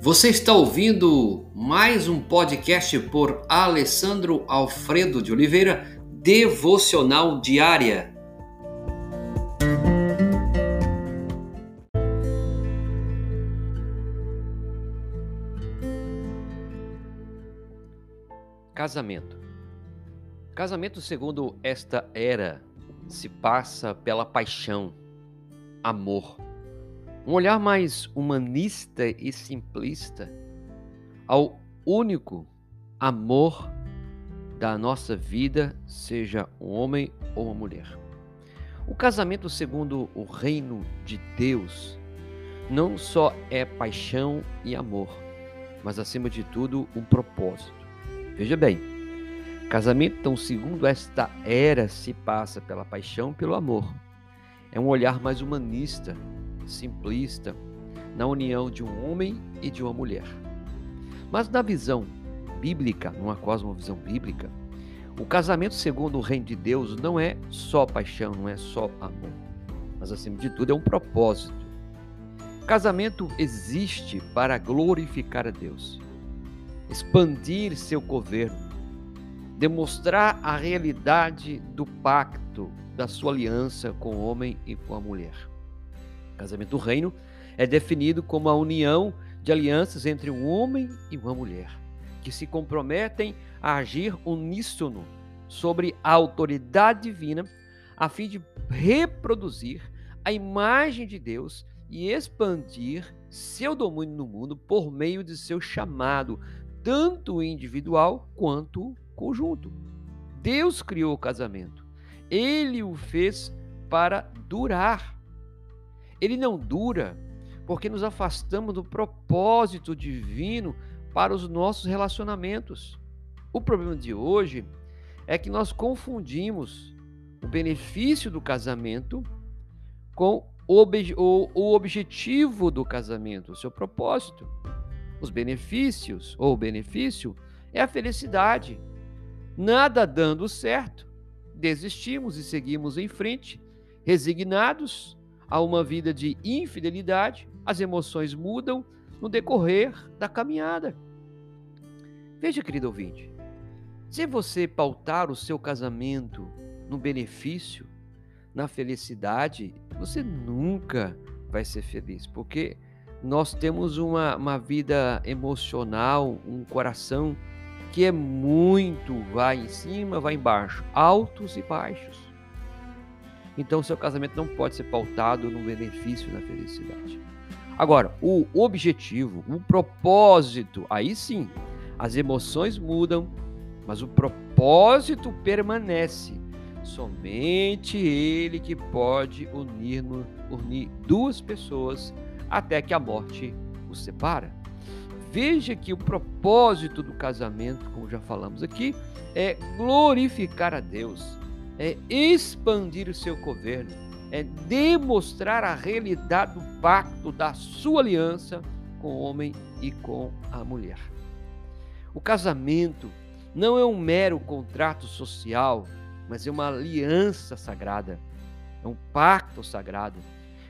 Você está ouvindo mais um podcast por Alessandro Alfredo de Oliveira, Devocional Diária. Casamento. Casamento, segundo esta era, se passa pela paixão, amor um olhar mais humanista e simplista ao único amor da nossa vida, seja um homem ou uma mulher. O casamento, segundo o reino de Deus, não só é paixão e amor, mas acima de tudo um propósito. Veja bem, casamento, então, segundo esta era, se passa pela paixão pelo amor. É um olhar mais humanista, simplista na união de um homem e de uma mulher. Mas na visão bíblica, numa cosmovisão bíblica, o casamento segundo o reino de Deus não é só paixão, não é só amor, mas acima de tudo é um propósito. Casamento existe para glorificar a Deus, expandir seu governo, demonstrar a realidade do pacto, da sua aliança com o homem e com a mulher. Casamento do reino é definido como a união de alianças entre um homem e uma mulher, que se comprometem a agir uníssono sobre a autoridade divina, a fim de reproduzir a imagem de Deus e expandir seu domínio no mundo por meio de seu chamado, tanto individual quanto conjunto. Deus criou o casamento. Ele o fez para durar ele não dura porque nos afastamos do propósito divino para os nossos relacionamentos. O problema de hoje é que nós confundimos o benefício do casamento com o, objetivo do casamento, o seu propósito. Os benefícios, ou o benefício, é a felicidade. Nada dando certo, desistimos e seguimos em frente, resignados a uma vida de infidelidade, as emoções mudam no decorrer da caminhada. Veja, querido ouvinte, se você pautar o seu casamento no benefício, na felicidade, você nunca vai ser feliz, porque nós temos uma, uma vida emocional, um coração que é muito vai em cima, vai embaixo, altos e baixos. Então, seu casamento não pode ser pautado no benefício na felicidade. Agora, o objetivo, o propósito, aí sim, as emoções mudam, mas o propósito permanece. Somente Ele que pode unir, unir duas pessoas até que a morte os separa. Veja que o propósito do casamento, como já falamos aqui, é glorificar a Deus é expandir o seu governo, é demonstrar a realidade do pacto da sua aliança com o homem e com a mulher. O casamento não é um mero contrato social, mas é uma aliança sagrada, é um pacto sagrado.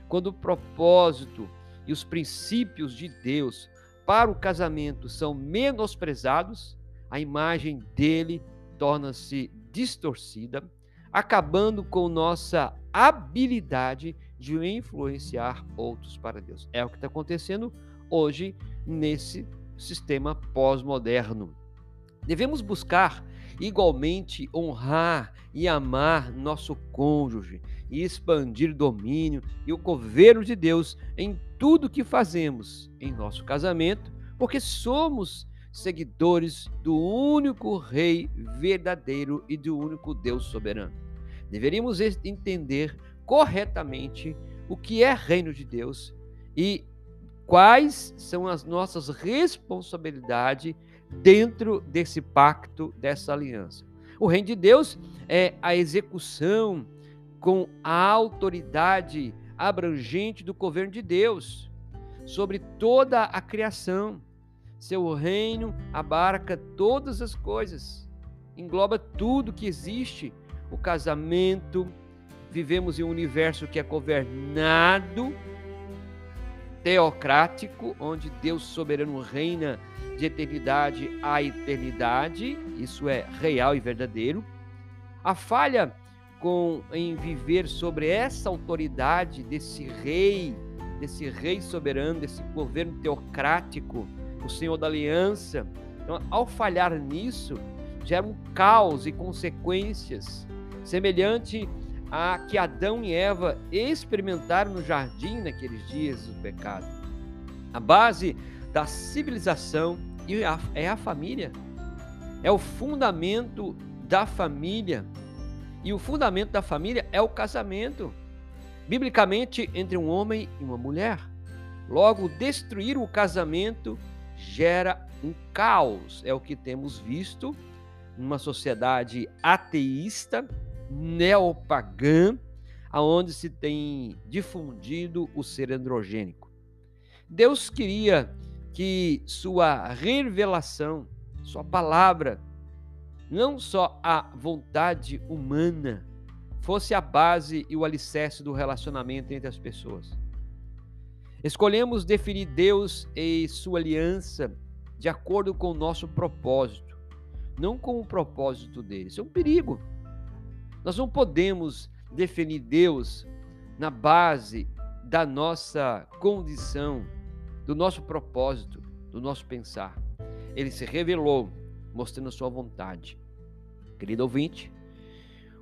Quando o propósito e os princípios de Deus para o casamento são menosprezados, a imagem dele torna-se distorcida acabando com nossa habilidade de influenciar outros para Deus. É o que está acontecendo hoje nesse sistema pós-moderno. Devemos buscar igualmente honrar e amar nosso cônjuge e expandir domínio e o governo de Deus em tudo que fazemos em nosso casamento, porque somos seguidores do único Rei verdadeiro e do único Deus soberano. Deveríamos entender corretamente o que é reino de Deus e quais são as nossas responsabilidades dentro desse pacto, dessa aliança. O reino de Deus é a execução com a autoridade abrangente do governo de Deus sobre toda a criação. Seu reino abarca todas as coisas, engloba tudo que existe. O casamento, vivemos em um universo que é governado teocrático, onde Deus soberano reina de eternidade a eternidade, isso é real e verdadeiro. A falha com em viver sobre essa autoridade desse rei, desse rei soberano, desse governo teocrático, o Senhor da aliança. Então, ao falhar nisso, gera um caos e consequências semelhante a que Adão e Eva experimentaram no jardim naqueles dias do pecado. A base da civilização é a família, é o fundamento da família. E o fundamento da família é o casamento, biblicamente entre um homem e uma mulher. Logo, destruir o casamento gera um caos, é o que temos visto numa sociedade ateísta neopagã, aonde se tem difundido o ser androgênico. Deus queria que sua revelação, sua palavra, não só a vontade humana, fosse a base e o alicerce do relacionamento entre as pessoas. Escolhemos definir Deus e sua aliança de acordo com o nosso propósito, não com o propósito dele. Isso é um perigo. Nós não podemos definir Deus na base da nossa condição, do nosso propósito, do nosso pensar. Ele se revelou mostrando a sua vontade. Querido ouvinte,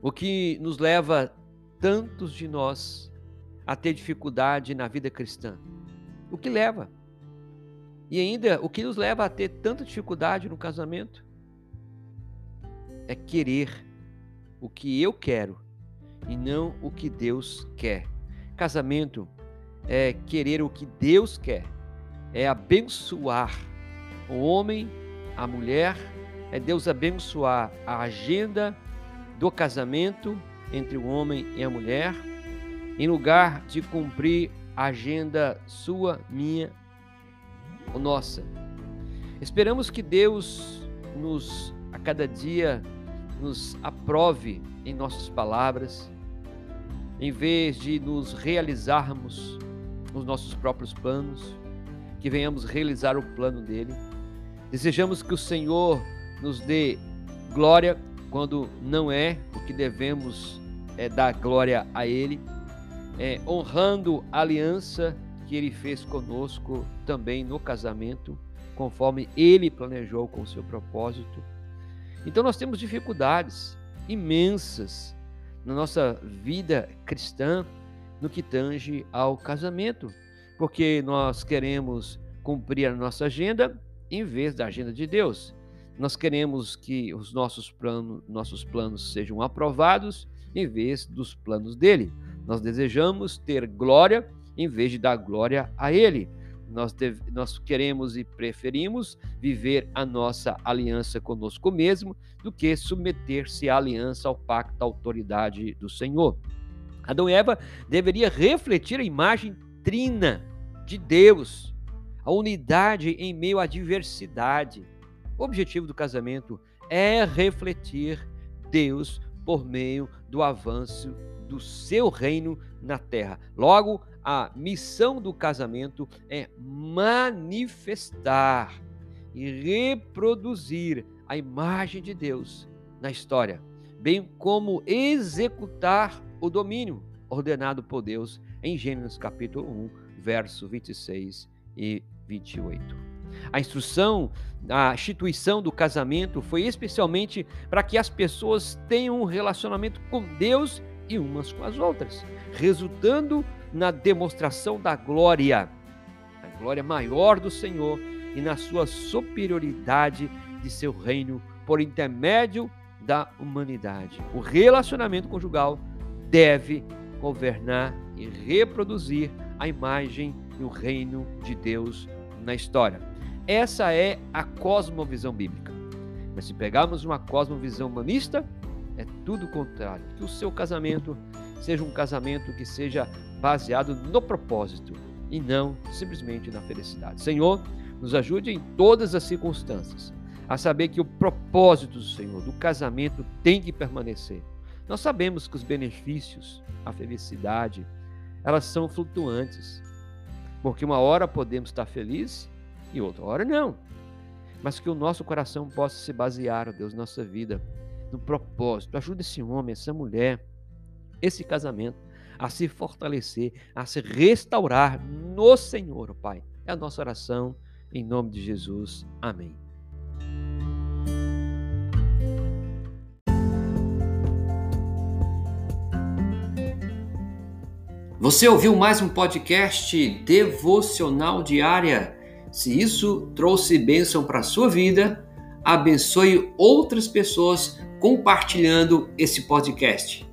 o que nos leva tantos de nós a ter dificuldade na vida cristã? O que leva? E ainda, o que nos leva a ter tanta dificuldade no casamento? É querer o que eu quero e não o que Deus quer. Casamento é querer o que Deus quer, é abençoar o homem, a mulher, é Deus abençoar a agenda do casamento entre o homem e a mulher, em lugar de cumprir a agenda sua, minha ou nossa. Esperamos que Deus nos a cada dia nos aprove em nossas palavras, em vez de nos realizarmos os nossos próprios planos, que venhamos realizar o plano dele. Desejamos que o Senhor nos dê glória quando não é o que devemos é, dar glória a Ele, é, honrando a aliança que Ele fez conosco também no casamento, conforme Ele planejou com o seu propósito então nós temos dificuldades imensas na nossa vida cristã no que tange ao casamento, porque nós queremos cumprir a nossa agenda em vez da agenda de Deus. Nós queremos que os nossos planos, nossos planos sejam aprovados em vez dos planos dele. Nós desejamos ter glória em vez de dar glória a ele. Nós, deve, nós queremos e preferimos viver a nossa aliança conosco mesmo do que submeter-se à aliança, ao pacto, à autoridade do Senhor. Adão e Eva deveria refletir a imagem trina de Deus, a unidade em meio à diversidade. O objetivo do casamento é refletir Deus por meio do avanço do seu reino na terra. Logo, a missão do casamento é manifestar e reproduzir a imagem de Deus na história, bem como executar o domínio ordenado por Deus em Gênesis capítulo 1, verso 26 e 28. A instrução, a instituição do casamento foi especialmente para que as pessoas tenham um relacionamento com Deus e umas com as outras, resultando na demonstração da glória, a glória maior do Senhor e na sua superioridade de seu reino por intermédio da humanidade. O relacionamento conjugal deve governar e reproduzir a imagem e o reino de Deus na história. Essa é a cosmovisão bíblica. Mas se pegarmos uma cosmovisão humanista, é tudo o contrário. Que o seu casamento seja um casamento que seja baseado no propósito e não simplesmente na felicidade. Senhor, nos ajude em todas as circunstâncias a saber que o propósito do Senhor, do casamento, tem que permanecer. Nós sabemos que os benefícios, a felicidade, elas são flutuantes. Porque uma hora podemos estar felizes e outra hora não. Mas que o nosso coração possa se basear, ó Deus, nossa vida, propósito. Ajuda esse homem, essa mulher, esse casamento a se fortalecer, a se restaurar no Senhor, Pai. É a nossa oração em nome de Jesus. Amém. Você ouviu mais um podcast devocional diária? Se isso trouxe bênção para a sua vida, abençoe outras pessoas compartilhando esse podcast.